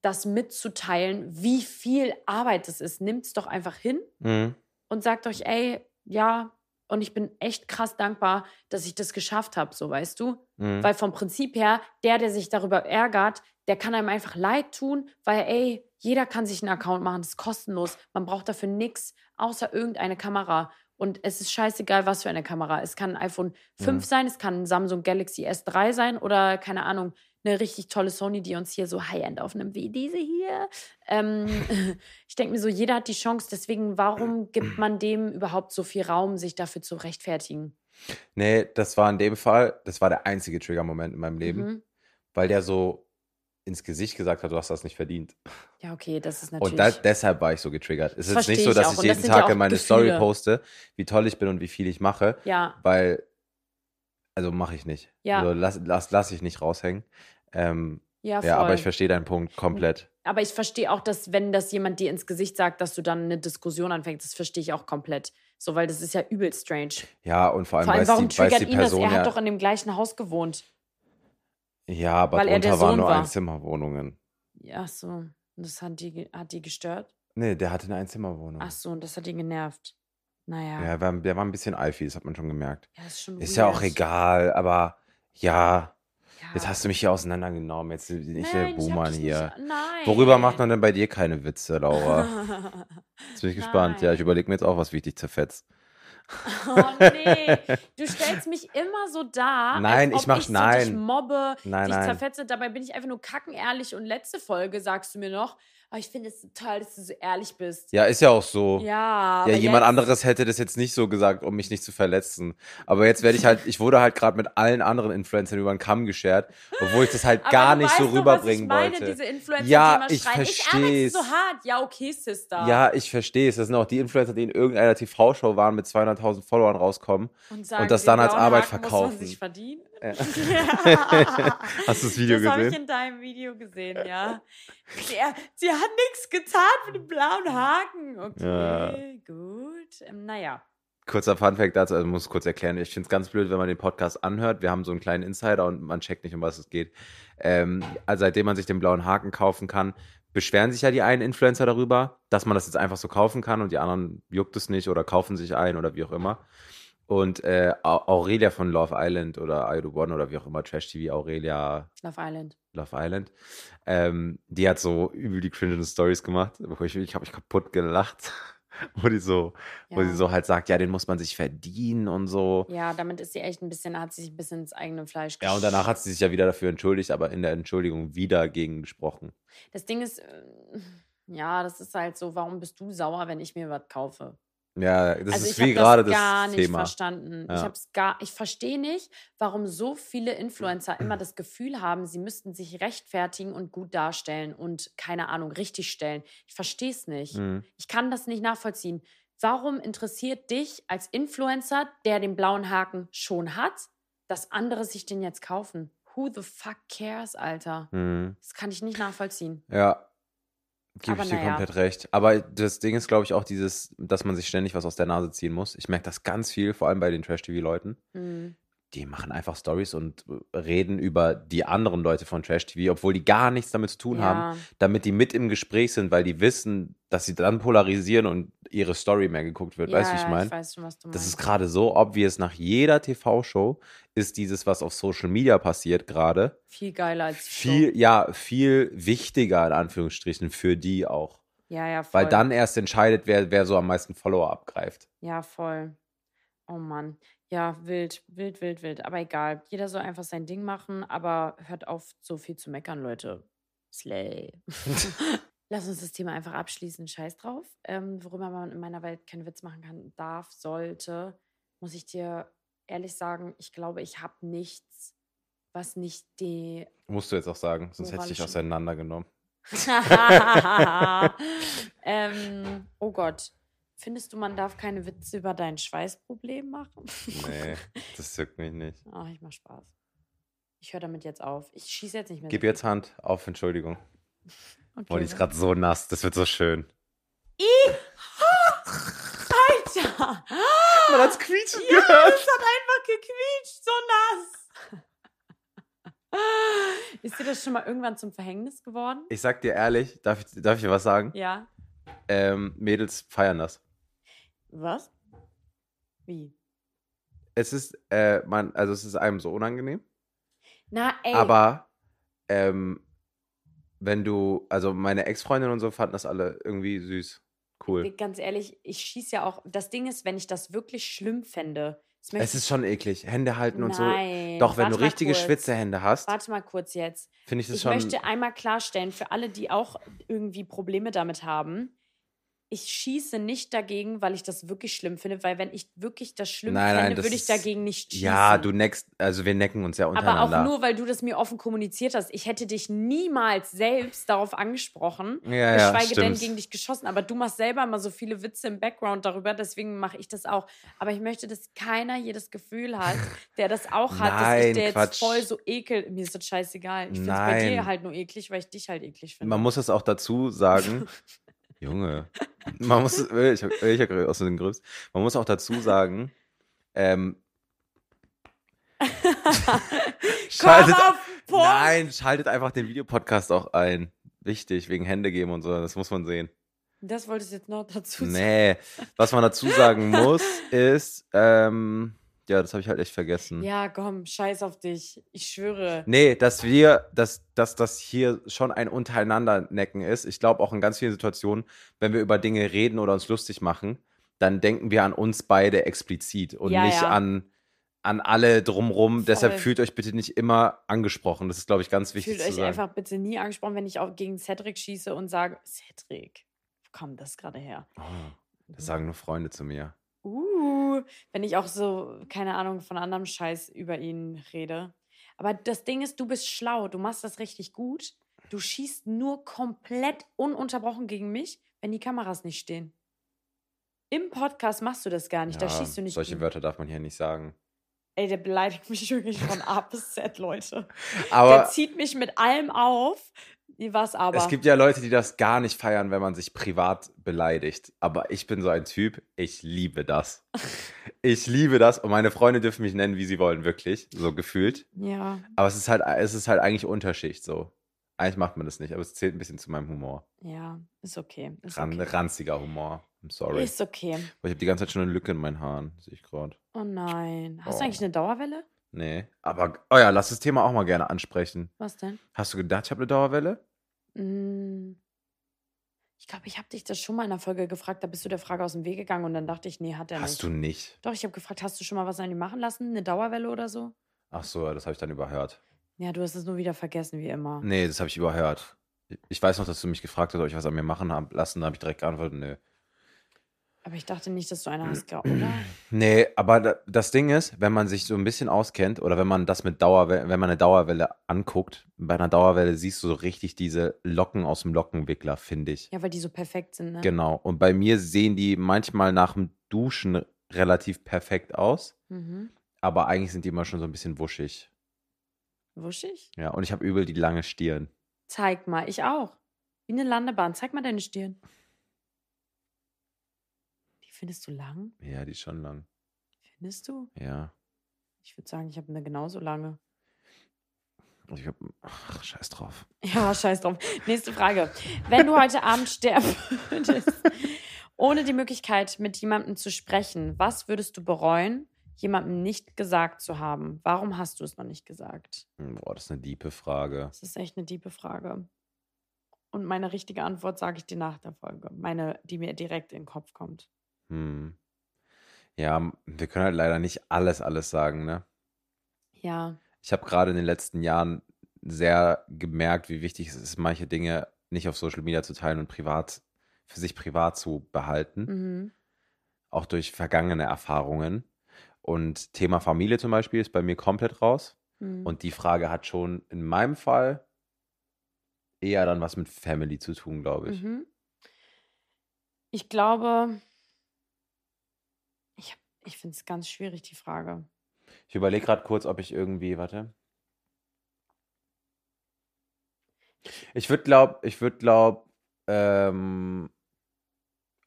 das mitzuteilen, wie viel Arbeit es ist. Nimmt es doch einfach hin Mhm. und sagt euch, ey, ja, und ich bin echt krass dankbar, dass ich das geschafft habe, so weißt du. Mhm. Weil vom Prinzip her, der, der sich darüber ärgert, der kann einem einfach leid tun, weil, ey, jeder kann sich einen Account machen, das ist kostenlos. Man braucht dafür nichts außer irgendeine Kamera. Und es ist scheißegal, was für eine Kamera. Es kann ein iPhone 5 Mhm. sein, es kann ein Samsung Galaxy S3 sein oder, keine Ahnung, eine richtig tolle Sony, die uns hier so High-End aufnimmt, wie diese hier. Ähm, ich denke mir so, jeder hat die Chance. Deswegen, warum gibt man dem überhaupt so viel Raum, sich dafür zu rechtfertigen? Nee, das war in dem Fall, das war der einzige Trigger-Moment in meinem Leben, Mhm. weil der so ins Gesicht gesagt hat, du hast das nicht verdient. Ja, okay, das ist natürlich. Und da, deshalb war ich so getriggert. Es ist nicht so, ich dass ich das jeden ja Tag in meine Gefühle. Story poste, wie toll ich bin und wie viel ich mache, ja, weil, also mache ich nicht. Ja. Also lass, lass, lass ich nicht raushängen. Ähm, ja, voll. ja, aber ich verstehe deinen Punkt komplett. Aber ich verstehe auch, dass wenn das jemand dir ins Gesicht sagt, dass du dann eine Diskussion anfängst, das verstehe ich auch komplett. So, weil das ist ja übel strange. Ja, und vor allem, Vor allem, weiß, warum die, weiß triggert die ihn das? Person Er ja, hat doch in dem gleichen Haus gewohnt. ja, aber weil er drunter waren nur war. Einzimmerwohnungen. Ja, so. Und das hat die, hat die gestört? Nee, der hatte eine Einzimmerwohnung. Ach so, und das hat ihn genervt. Naja. Ja, der war, der war ein bisschen eify, das hat man schon gemerkt. Ja, ist schon Ist ja auch weird. egal, aber ja, Ja. jetzt hast du mich hier auseinandergenommen. Jetzt bin ich Nein, der ich Buhmann hier. Nicht, nein. Worüber macht man denn bei dir keine Witze, Laura? Jetzt bin ich gespannt. Ja, ich Nein. überlege mir jetzt auch, was wie ich dich zerfetzt. Oh nee, du stellst mich immer so dar, Nein, als ich ob mach- ich so nein. dich mobbe, Nein, dich nein. zerfetze. Dabei bin ich einfach nur kackenehrlich und letzte Folge sagst du mir noch, oh, ich finde es total, dass du so ehrlich bist. Ja, ist ja auch so. Ja, Ja, jemand jetzt, anderes hätte das jetzt nicht so gesagt, um mich nicht zu verletzen. Aber jetzt werde ich halt, ich wurde halt gerade mit allen anderen Influencern über den Kamm geschert, obwohl ich das halt gar nicht so weißt doch, was rüberbringen ich meine, wollte. Diese Influencer, Ja, die ich schreien, ich versteh's. arbeite so hart. Ja, okay, Sister. Ja, ich verstehe es. Das sind auch die Influencer, die in irgendeiner TV-Show waren, mit 200.000 Followern rauskommen. und, sagen, das den dann als Arbeit Haken Muss verkaufen. man sich verdienen. Ja. Ja. Hast du das Video das habe ich gesehen? in deinem Video gesehen, ja. Sie, sie hat nichts getan für den blauen Haken. Okay, gut. Ähm, naja. Kurzer Funfact dazu, also muss kurz erklären. Ich finde es ganz blöd, wenn man den Podcast anhört. Wir haben so einen kleinen Insider und man checkt nicht, um was es geht. Ähm, also seitdem man sich den blauen Haken kaufen kann, beschweren sich ja die einen Influencer darüber, dass man das jetzt einfach so kaufen kann und die anderen juckt es nicht oder kaufen sich ein oder wie auch immer. Und äh, Au- Aurelia von Love Island oder I Do One oder wie auch immer, Trash TV, Aurelia Love Island. Love Island, ähm, die hat so übel die cringenden Stories gemacht, wo ich, ich habe mich kaputt gelacht, wo die so, wo Ja. sie so halt sagt, ja, den muss man sich verdienen und so. Ja, damit ist sie echt ein bisschen, hat sie sich ein bisschen ins eigene Fleisch Ja, und danach hat sie sich ja wieder dafür entschuldigt, aber in der Entschuldigung wieder gegen gesprochen. Das Ding ist, äh, ja, das ist halt so, warum bist du sauer, wenn ich mir was kaufe? Ja, das also ist wie gerade das das gar nicht Thema. verstanden. Ja. Ich habe es gar, ich verstehe nicht, warum so viele Influencer immer das Gefühl haben, sie müssten sich rechtfertigen und gut darstellen und keine Ahnung richtig stellen. Ich verstehe es nicht. Mhm. Ich kann das nicht nachvollziehen. Warum interessiert dich als Influencer, der den blauen Haken schon hat, dass andere sich den jetzt kaufen? Who the fuck cares, Alter? Mhm. Das kann ich nicht nachvollziehen. Ja, gebe ich dir naja. komplett recht. Aber das Ding ist, glaube ich, auch dieses, dass man sich ständig was aus der Nase ziehen muss. Ich merke das ganz viel, vor allem bei den Trash-TV-Leuten. Hm. Die machen einfach Stories und äh, reden über die anderen Leute von Trash TV, obwohl die gar nichts damit zu tun haben, Ja, damit die mit im Gespräch sind, weil die wissen, dass sie dann polarisieren und ihre Story mehr geguckt wird. ja, weißt du, wie ich meine? Du Das ist gerade so obvious nach jeder TV-Show ist dieses, was auf Social Media passiert, gerade viel geiler als viel, Show. ja, viel wichtiger in Anführungsstrichen für die auch. Ja, ja, voll. Weil dann erst entscheidet, wer, wer so am meisten Follower abgreift. Ja, voll. Oh Mann. Ja, wild, wild, wild, wild. Aber egal. Jeder soll einfach sein Ding machen, aber hört auf, so viel zu meckern, Leute. Slay. Lass uns das Thema einfach abschließen. Scheiß drauf. Ähm, worüber man in meiner Welt keinen Witz machen kann, darf, sollte, muss ich dir ehrlich sagen, ich glaube, ich habe nichts, was nicht die. Musst du jetzt auch sagen, sonst hätte ich dich auseinandergenommen. ähm, oh Gott. Findest du, man darf keine Witze über dein Schweißproblem machen? Nee, das juckt mich nicht. Ah, ich mach Spaß. Ich höre damit jetzt auf. Ich schieße jetzt nicht mehr. Gib so jetzt viel. Hand auf, Entschuldigung. Okay, Oh, die ist gerade so nass. Das wird so schön. Alter! Man hat's quietschen Ja, es hat einfach gequietscht, so nass. Ist dir das schon mal irgendwann zum Verhängnis geworden? Ich sag dir ehrlich, darf ich, darf ich dir was sagen? Ja. Ähm, Mädels feiern das. Was? Wie? Es ist, äh, man, also es ist einem so unangenehm, Na, ey. aber ähm, wenn du, also meine Ex-Freundin und so fanden das alle irgendwie süß. Cool. Ganz ehrlich, ich schieße ja auch. Das Ding ist, wenn ich das wirklich schlimm fände. Es ist schon eklig. Hände halten und so. Nein. Doch, wenn Warte du richtige. Schwitzehände hast, Warte mal kurz jetzt. finde ich das Ich schon. möchte einmal klarstellen, für alle, die auch irgendwie Probleme damit haben, ich schieße nicht dagegen, weil ich das wirklich schlimm finde, weil wenn ich wirklich das schlimm Nein, das würde ich dagegen nicht schießen. ja, du neckst, also wir necken uns ja Aber untereinander. auch nur, weil du das mir offen kommuniziert hast. Ich hätte dich niemals selbst darauf angesprochen, ja, ja, geschweige denn stimmt. gegen dich geschossen. Aber du machst selber immer so viele Witze im Background darüber, deswegen mache ich das auch. Aber ich möchte, dass keiner hier das Gefühl hat, der das auch hat, dass Nein, ich der jetzt Quatsch. voll so ekel. Mir ist das scheißegal. Ich finde es bei dir halt nur eklig, weil ich dich halt eklig finde. Man muss es auch dazu sagen. Junge. Man muss, ich hab, ich aus den Grübs. Man muss auch dazu sagen, ähm, schaltet, nein, schaltet einfach den Videopodcast auch ein. Wichtig, wegen Hände geben und so, das muss man sehen. Das wolltest du jetzt noch dazu sagen. Nee, was man dazu sagen muss, ist, ähm, ja, das habe ich halt echt vergessen. Ja, komm, scheiß auf dich. Ich schwöre. Nee, dass wir, dass, dass das hier schon ein untereinander necken ist. Ich glaube auch in ganz vielen Situationen, wenn wir über Dinge reden oder uns lustig machen, dann denken wir an uns beide explizit und Ja, nicht ja. an, an alle drumrum. Voll. Deshalb fühlt euch bitte nicht immer angesprochen. Das ist, glaube ich, ganz wichtig Fühlt euch sagen. einfach bitte nie angesprochen, wenn ich auch gegen Cedric schieße und sage, Cedric, wo kommt das gerade her? Oh, das sagen nur Freunde zu mir. Uh, wenn ich auch so, keine Ahnung, von anderem Scheiß über ihn rede. Aber das Ding ist, du bist schlau, du machst das richtig gut. Du schießt nur komplett ununterbrochen gegen mich, wenn die Kameras nicht stehen. Im Podcast machst du das gar nicht, da Ja, schießt du nicht. solche gegen- Wörter darf man hier nicht sagen. Ey, der beleidigt mich wirklich von A bis Z, Leute. der Aber zieht mich mit allem auf. Was aber? es gibt ja Leute, die das gar nicht feiern, wenn man sich privat beleidigt. Aber ich bin so ein Typ, ich liebe das. Ich liebe das und meine Freunde dürfen mich nennen, wie sie wollen, wirklich, so gefühlt. ja, Aber es ist halt, es ist halt eigentlich Unterschicht so. Eigentlich macht man das nicht, aber es zählt ein bisschen zu meinem Humor. ja, ist okay. Ist Ran, okay. Ranziger Humor. I'm sorry. Ist okay. Aber ich habe die ganze Zeit schon eine Lücke in meinen Haaren, sehe ich gerade. Oh nein. Hast Oh. du eigentlich eine Dauerwelle? Nee. Aber, oh ja, lass das Thema auch mal gerne ansprechen. Was denn? Hast du gedacht, ich habe eine Dauerwelle? Mm. Ich glaube, ich habe dich das schon mal in einer Folge gefragt. Da bist du der Frage aus dem Weg gegangen und dann dachte ich, nee, hat er Hast nicht. du nicht? Doch, ich habe gefragt, hast du schon mal was an ihm machen lassen? Eine Dauerwelle oder so? Ach so, das habe ich dann überhört. Ja, du hast es nur wieder vergessen, wie immer. Nee, das habe ich überhört. Ich weiß noch, dass du mich gefragt hast, ob ich was an mir machen hab lassen. Da habe ich direkt geantwortet, nö. Aber ich dachte nicht, dass du eine hast, oder? Nee, aber da, das Ding ist, wenn man sich so ein bisschen auskennt oder wenn man das mit Dauerwelle, wenn man eine Dauerwelle anguckt, bei einer Dauerwelle siehst du so richtig diese Locken aus dem Lockenwickler, finde ich. Ja, weil die so perfekt sind, ne? Genau. Und bei mir sehen die manchmal nach dem Duschen relativ perfekt aus, Mhm. aber eigentlich sind die immer schon so ein bisschen wuschig. Wuschig? Ja, und ich habe übel die lange Stirn. Zeig mal, ich auch. Wie eine Landebahn. Zeig mal deine Stirn. Findest du lang? Ja, die ist schon lang. Findest du? Ja. Ich würde sagen, ich habe eine genauso lange. Und ich hab, ach, scheiß drauf. Ja, scheiß drauf. Nächste Frage. Wenn du heute Abend sterben würdest, ohne die Möglichkeit, mit jemandem zu sprechen, was würdest du bereuen, jemandem nicht gesagt zu haben? Warum hast du es noch nicht gesagt? Boah, das ist eine diepe Frage. Das ist echt eine tiefe Frage. Und meine richtige Antwort sage ich dir nach der Folge. Meine, die mir direkt in den Kopf kommt. Hm. Ja, wir können halt leider nicht alles, alles sagen, ne? Ja, Ich habe gerade in den letzten Jahren sehr gemerkt, wie wichtig es ist, manche Dinge nicht auf Social Media zu teilen und privat, für sich privat zu behalten. mhm. Auch durch vergangene Erfahrungen. Und Thema Familie zum Beispiel ist bei mir komplett raus. Mhm. Und die Frage hat schon in meinem Fall eher dann was mit Family zu tun, glaube ich. Mhm. Ich glaube, ich, finde es ganz schwierig, die Frage. Ich überlege gerade kurz, ob ich irgendwie, warte. Ich würde glaub, ich würde glaub, ähm,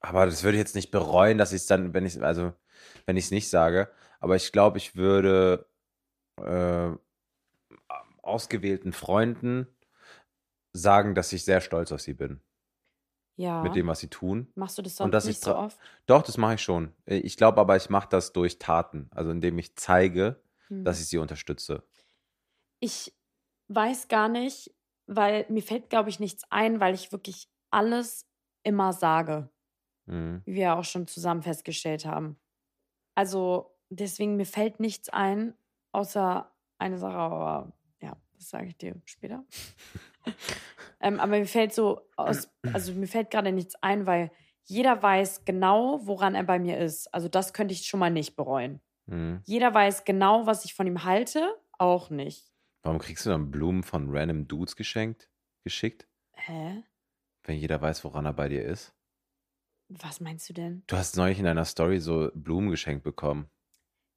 aber das würde ich jetzt nicht bereuen, dass ich es dann, wenn ich also wenn ich es nicht sage, aber ich glaube, ich würde äh, ausgewählten Freunden sagen, dass ich sehr stolz auf sie bin Ja. mit dem, was sie tun. Machst du das sonst nicht so oft? Doch, das mache ich schon. Ich glaube aber, ich mache das durch Taten, also indem ich zeige, Hm. dass ich sie unterstütze. Ich weiß gar nicht, weil mir fällt, glaube ich, nichts ein, weil ich wirklich alles immer sage, Mhm. wie wir auch schon zusammen festgestellt haben. Also deswegen, mir fällt nichts ein, außer eine Sache, aber ja, das sage ich dir später. ähm, aber mir fällt so aus, also mir fällt gerade nichts ein, weil jeder weiß genau, woran er bei mir ist. Also das könnte ich schon mal nicht bereuen. Mhm. Jeder weiß genau, was ich von ihm halte, auch nicht. Warum kriegst du dann Blumen von random Dudes geschenkt, geschickt, Hä? wenn jeder weiß, woran er bei dir ist? Was meinst du denn? Du hast neulich in deiner Story so Blumen geschenkt bekommen.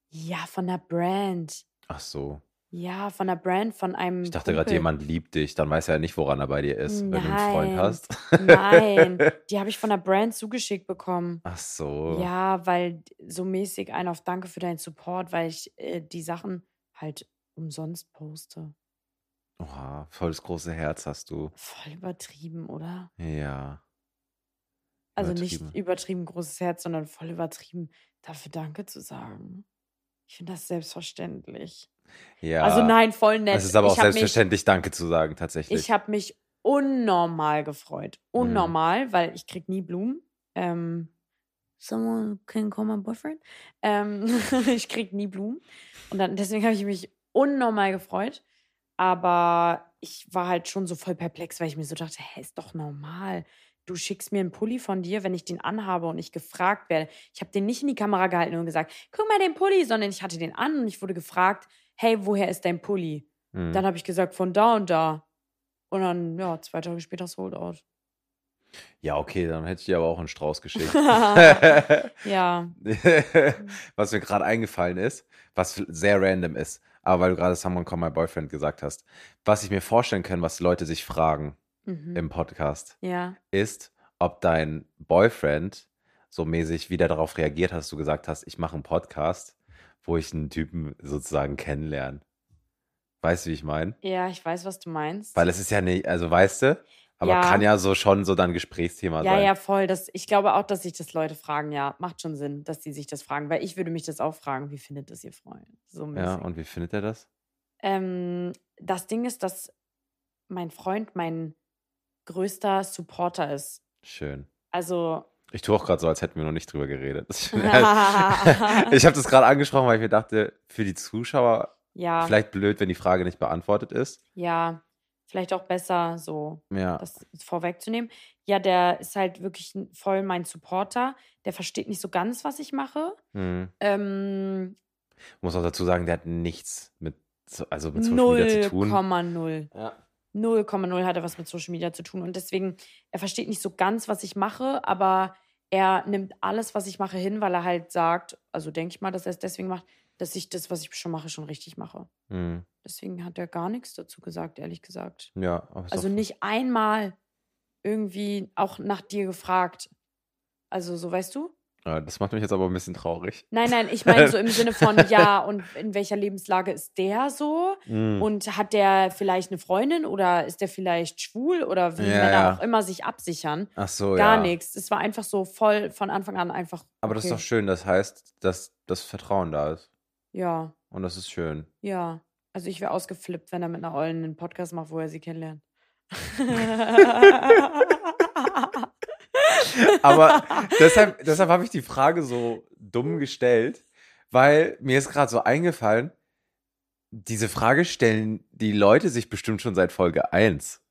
Ja, von der Brand. Ach so. Ja, von der Brand, von einem. Ich dachte gerade, jemand liebt dich, dann weiß er ja nicht, woran er bei dir ist, wenn du einen Freund Nein. hast. Nein, die habe ich von der Brand zugeschickt bekommen. Ach so. Ja, weil so mäßig ein auf Danke für deinen Support, weil ich äh, die Sachen halt umsonst poste. Oha, voll das große Herz hast du. Voll übertrieben, oder? Ja. Also nicht Übertrieben. übertrieben großes Herz, sondern voll übertrieben, dafür Danke zu sagen. Ich finde das selbstverständlich. Ja. Also nein, voll nett. Es ist aber auch ich hab mich, selbstverständlich, Danke zu sagen, tatsächlich. ich habe mich unnormal gefreut. Mhm. Unnormal, weil ich krieg nie Blumen. Ähm, someone can call my boyfriend. Ähm, ich krieg nie Blumen. Und dann, deswegen habe ich mich unnormal gefreut. Aber ich war halt schon so voll perplex, weil ich mir so dachte, hä, ist doch normal. Du schickst mir einen Pulli von dir, wenn ich den anhabe und ich gefragt werde. Ich habe den nicht in die Kamera gehalten und gesagt, guck mal den Pulli, sondern ich hatte den an und ich wurde gefragt, hey, woher ist dein Pulli? Mhm. Dann habe ich gesagt, von da und da. Und dann, ja, zwei Tage später sold out. ja, okay, dann hätte ich dir aber auch einen Strauß geschickt. ja. was mir gerade eingefallen ist, was sehr random ist, aber weil du gerade Someone Call My Boyfriend gesagt hast, was ich mir vorstellen kann, was Leute sich fragen Mhm. im Podcast, Ja. ist, ob dein Boyfriend so mäßig wieder darauf reagiert hat, dass du gesagt hast, ich mache einen Podcast, wo ich einen Typen sozusagen kennenlerne. Weißt du, wie ich meine? Ja, ich weiß, was du meinst. Weil es ist ja nicht, also weißt du, aber Ja. kann ja so schon so dann Gesprächsthema ja, sein. ja, voll. Das, ich glaube auch, dass sich das Leute fragen, ja. Macht schon Sinn, dass die sich das fragen. Weil ich würde mich das auch fragen, wie findet das ihr Freund? So mäßig. ja, und wie findet er das? ähm, das Ding ist, dass mein Freund mein größter Supporter ist. Schön. Also, Ich tue auch gerade so, als hätten wir noch nicht drüber geredet. ich habe das gerade angesprochen, weil ich mir dachte, für die Zuschauer ja, vielleicht blöd, wenn die Frage nicht beantwortet ist. ja, vielleicht auch besser so Ja. das vorwegzunehmen. Ja, der ist halt wirklich voll mein Supporter. Der versteht nicht so ganz, was ich mache. Hm. Ähm, Muss auch dazu sagen, der hat nichts mit, so- also mit Social Media zu tun. 0,0. Ja. 0,0 hat er was mit Social Media zu tun. Und deswegen, er versteht nicht so ganz, was ich mache, aber er nimmt alles, was ich mache, hin, weil er halt sagt, also denke ich mal, dass er es deswegen macht, dass ich das, was ich schon mache, schon richtig mache. Hm. Deswegen hat er gar nichts dazu gesagt, ehrlich gesagt. Ja, Also nicht einmal irgendwie auch nach dir gefragt. Also so, weißt du? Ja, das macht mich jetzt aber ein bisschen traurig. Nein, nein, ich meine so im Sinne von, ja, und in welcher Lebenslage ist der so? Hm. Und hat der vielleicht eine Freundin oder ist der vielleicht schwul oder wie Ja, Männer ja. auch immer sich absichern? Ach so, Gar ja. nichts. Es war einfach so voll von Anfang an einfach. Aber das ist doch schön. Das heißt, dass das Vertrauen da ist. Ja, Und das ist schön. ja. Also ich wäre ausgeflippt, wenn er mit einer Ollen einen Podcast macht, wo er sie kennenlernt. Aber deshalb, deshalb habe ich die Frage so dumm gestellt, weil mir ist gerade so eingefallen, diese Frage stellen die Leute sich bestimmt schon seit Folge 1.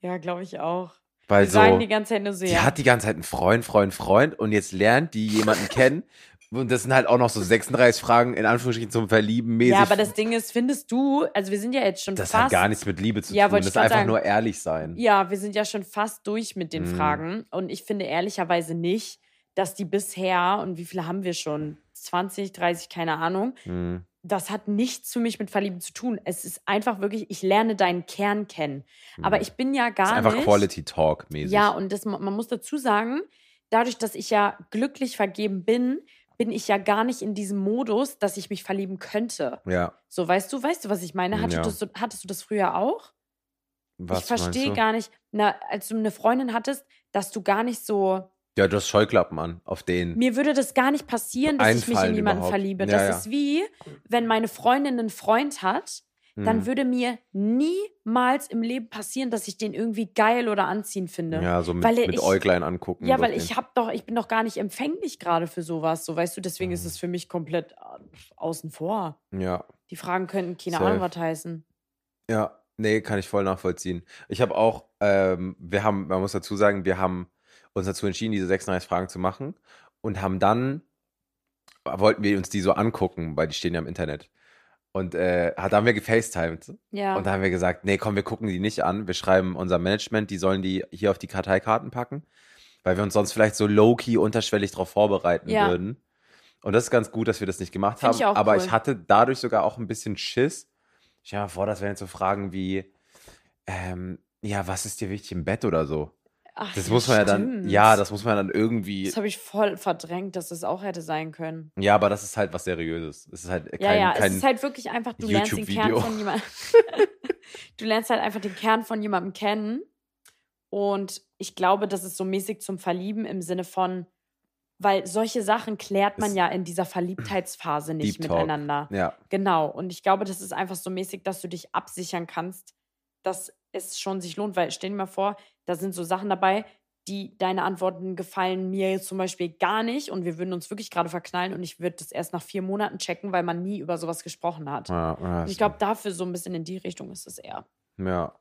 ja, glaube ich auch. Weil Die so, sagen die ganze Zeit nur so, die ja. hat die ganze Zeit einen Freund, Freund, Freund und jetzt lernt die jemanden kennen. Und das sind halt auch noch so 36 Fragen in Anführungsstrichen zum Verlieben mäßig. ja, aber das Ding ist, findest du, also wir sind ja jetzt schon das fast. hat gar nichts mit Liebe zu Ja, tun. wollte Das ist einfach sagen. nur ehrlich sein. Ja, wir sind ja schon fast durch mit den Mhm. Fragen. Und ich finde ehrlicherweise nicht, dass die bisher, und wie viele haben wir schon? 20, 30, keine Ahnung. Hm. Das hat nichts für mich mit Verlieben zu tun. Es ist einfach wirklich, ich lerne deinen Kern kennen. Aber ich bin ja Hm. das gar ist einfach nicht. Quality Talk mäßig. Ja, und das, man muss dazu sagen, dadurch, dass ich ja glücklich vergeben bin, bin ich ja gar nicht in diesem Modus, dass ich mich verlieben könnte. ja. So, weißt du, weißt du, was ich meine? Hattest, Ja. du, hattest du das früher auch? Was ich verstehe gar nicht, na, als du eine Freundin hattest, dass du gar nicht so. Ja, du hast Scheuklappen an, auf denen. Mir würde das gar nicht passieren, dass ich mich in jemanden überhaupt. verliebe. Ja, das ja. ist wie, wenn meine Freundin einen Freund hat, dann Hm. würde mir niemals im Leben passieren, dass ich den irgendwie geil oder anziehend finde. Ja, so mit, Weil mit ich- Äuglein angucken. Ja, weil ich den- hab doch, ich bin doch gar nicht empfänglich gerade für sowas, so weißt du, deswegen Mhm. ist es für mich komplett äh, außen vor. Ja, Die Fragen könnten keine Safe. Ahnung was heißen. ja. Nee, kann ich voll nachvollziehen. Ich habe auch, ähm, wir haben, man muss dazu sagen, wir haben uns dazu entschieden, diese 36 Fragen zu machen und haben dann, wollten wir uns die so angucken, weil die stehen ja im Internet. Und äh, da haben wir gefacetimed. Ja. Und da haben wir gesagt, nee, komm, wir gucken die nicht an. Wir schreiben unser Management, die sollen die hier auf die Karteikarten packen, weil wir uns sonst vielleicht so low-key unterschwellig darauf vorbereiten Ja. würden. Und das ist ganz gut, dass wir das nicht gemacht Find haben. ich auch Aber cool. ich hatte dadurch sogar auch ein bisschen Schiss. Stell dir mal vor, das wären jetzt so Fragen wie, ähm, ja, was ist dir wichtig im Bett oder so? Ach, Das muss man ja dann, stimmt. ja, das muss man dann irgendwie, Das habe ich voll verdrängt, dass das auch hätte sein können. ja, aber das ist halt was Seriöses. Es ist halt kein, Ja, ja, kein es ist halt wirklich einfach, du lernst den Kern von jemandem. du lernst halt einfach den Kern von jemandem kennen. Und ich glaube, das ist so mäßig zum Verlieben im Sinne von, weil solche Sachen klärt man ja in dieser Verliebtheitsphase nicht Deep Talk. miteinander. Ja. Genau. Und ich glaube, das ist einfach so mäßig, dass du dich absichern kannst, dass es schon sich lohnt. Weil stell dir mal vor, da sind so Sachen dabei, die deine Antworten gefallen mir zum Beispiel gar nicht und wir würden uns wirklich gerade verknallen und ich würde das erst nach vier Monaten checken, weil man nie über sowas gesprochen hat. ja, ich glaube, dafür so ein bisschen in die Richtung ist es eher. ja.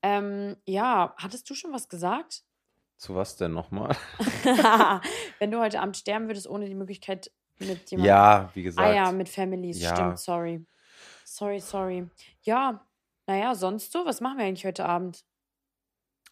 Ähm, ja, hattest du schon was gesagt? Zu was denn nochmal? Wenn du heute Abend sterben würdest, ohne die Möglichkeit mit jemandem. Ja, wie gesagt. Ah ja, mit Families, Ja. stimmt, sorry. Sorry, sorry. Ja, naja, sonst so, was machen wir eigentlich heute Abend?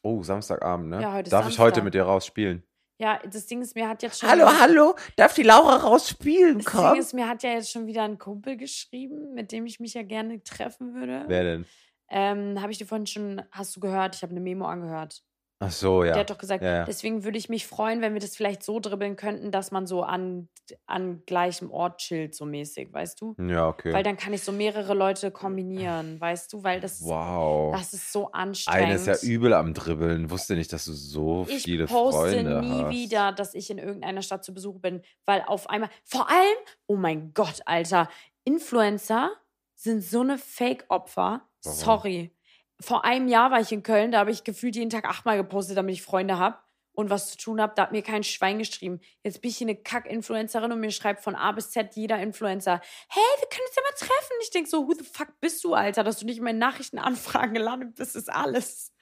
Oh, Samstagabend, ne? Ja, heute Darf ich heute Samstag. mit dir rausspielen? Ja, das Ding ist, mir hat jetzt schon. hallo, darf die Laura rausspielen? Das Ding ist, mir hat ja jetzt schon wieder ein Kumpel geschrieben, mit dem ich mich ja gerne treffen würde. Wer denn? Ähm, habe ich dir vorhin schon, hast du gehört, ich habe eine Memo angehört. Ach so, ja. Der hat doch gesagt, Ja, ja. deswegen würde ich mich freuen, wenn wir das vielleicht so dribbeln könnten, dass man so an, an gleichem Ort chillt, so mäßig, weißt du? Ja, okay. Weil dann kann ich so mehrere Leute kombinieren, weißt du? Weil das, wow. das ist so anstrengend. Eine ist ja übel am Dribbeln. Wusste nicht, dass du so ich viele poste Freunde nie hast. wieder, dass ich in irgendeiner Stadt zu Besuch bin, weil auf einmal, vor allem, oh mein Gott, Alter, Influencer sind so eine Fake-Opfer. Sorry. Vor einem Jahr war ich in Köln, da habe ich gefühlt jeden Tag achtmal gepostet, damit ich Freunde habe und was zu tun habe. Da hat mir kein Schwein geschrieben. Jetzt bin ich hier eine Kack-Influencerin und mir schreibt von A bis Z jeder Influencer, hey, wir können uns ja mal treffen. Ich denke so, who the fuck bist du, Alter, dass du nicht in meinen Nachrichtenanfragen gelandet bist, ist alles.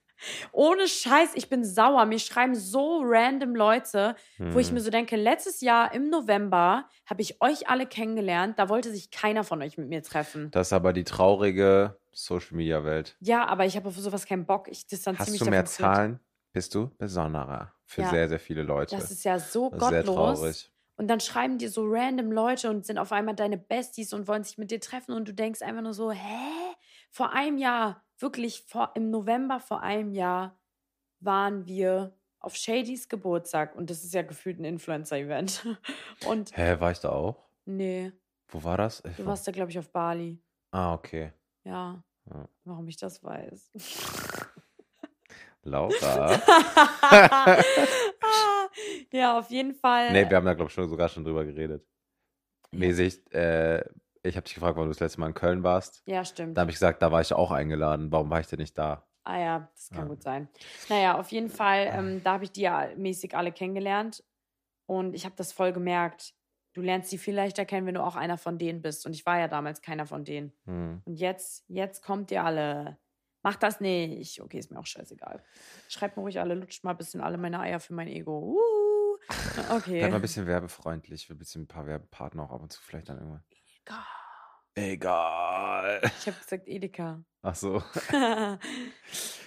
Ohne Scheiß, ich bin sauer. Mir schreiben so random Leute, wo ich Hm. mir so denke, letztes Jahr im November habe ich euch alle kennengelernt. Da wollte sich keiner von euch mit mir treffen. Das ist aber die traurige Social-Media-Welt. Ja, aber ich habe auf sowas keinen Bock. Ich distanziere Hast mich du mehr. Zahlen, bist du besonderer für Ja. sehr, sehr viele Leute. Das ist ja so Das ist sehr gottlos. traurig. Und dann schreiben dir so random Leute und sind auf einmal deine Besties und wollen sich mit dir treffen und du denkst einfach nur so, hä? Vor einem Jahr, wirklich vor, im November vor einem Jahr waren wir auf Shadys Geburtstag und das ist ja gefühlt ein Influencer-Event. Und Hä, war ich da auch? nee, Wo war das? Ich du war- warst da, glaube ich, auf Bali. ah, okay. Ja, Ja. warum ich das weiß. Laura. Ah, ja, auf jeden Fall. nee, wir haben da, glaube ich, schon, sogar schon drüber geredet. Mäßig, äh, ich habe dich gefragt, wann du das letzte Mal in Köln warst. ja, stimmt. Da habe ich gesagt, da war ich auch eingeladen. Warum war ich denn nicht da? Ah ja, das kann Ja. gut sein. Naja, auf jeden Fall, ähm, da habe ich die ja mäßig alle kennengelernt. Und ich habe das voll gemerkt. Du lernst sie viel leichter kennen, wenn du auch einer von denen bist. Und ich war ja damals keiner von denen. Hm. Und jetzt, jetzt kommt ihr alle. Macht das nicht. Okay, ist mir auch scheißegal. Schreibt mir ruhig alle, lutscht mal ein bisschen alle meine Eier für mein Ego. Uh. Okay. Bleib mal ein bisschen werbefreundlich. Wir ein bisschen ein paar Werbepartner auch ab und zu vielleicht dann irgendwann. Egal. Egal. Ich habe gesagt Edeka. Ach so.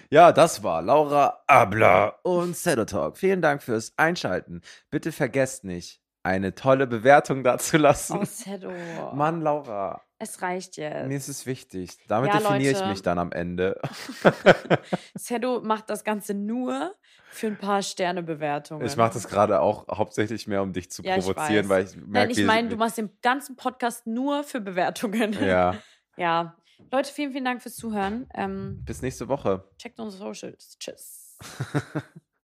Ja, das war Laura Abler und Sedo Talk. Vielen Dank fürs Einschalten. Bitte vergesst nicht, eine tolle Bewertung dazulassen. oh. Mann, Laura, Es reicht jetzt. mir ist es wichtig. Damit Ja, definiere ich Leute. mich dann am Ende. Sedo macht das Ganze nur für ein paar Sternebewertungen. Ich mache das gerade auch hauptsächlich mehr, um dich zu Ja, ich provozieren, weiß. weil ich merke, Nein, ich meine, du machst den ganzen Podcast nur für Bewertungen. Ja, ja. Leute, vielen, vielen Dank fürs Zuhören. Ähm, bis nächste Woche. checkt unsere Socials. Tschüss.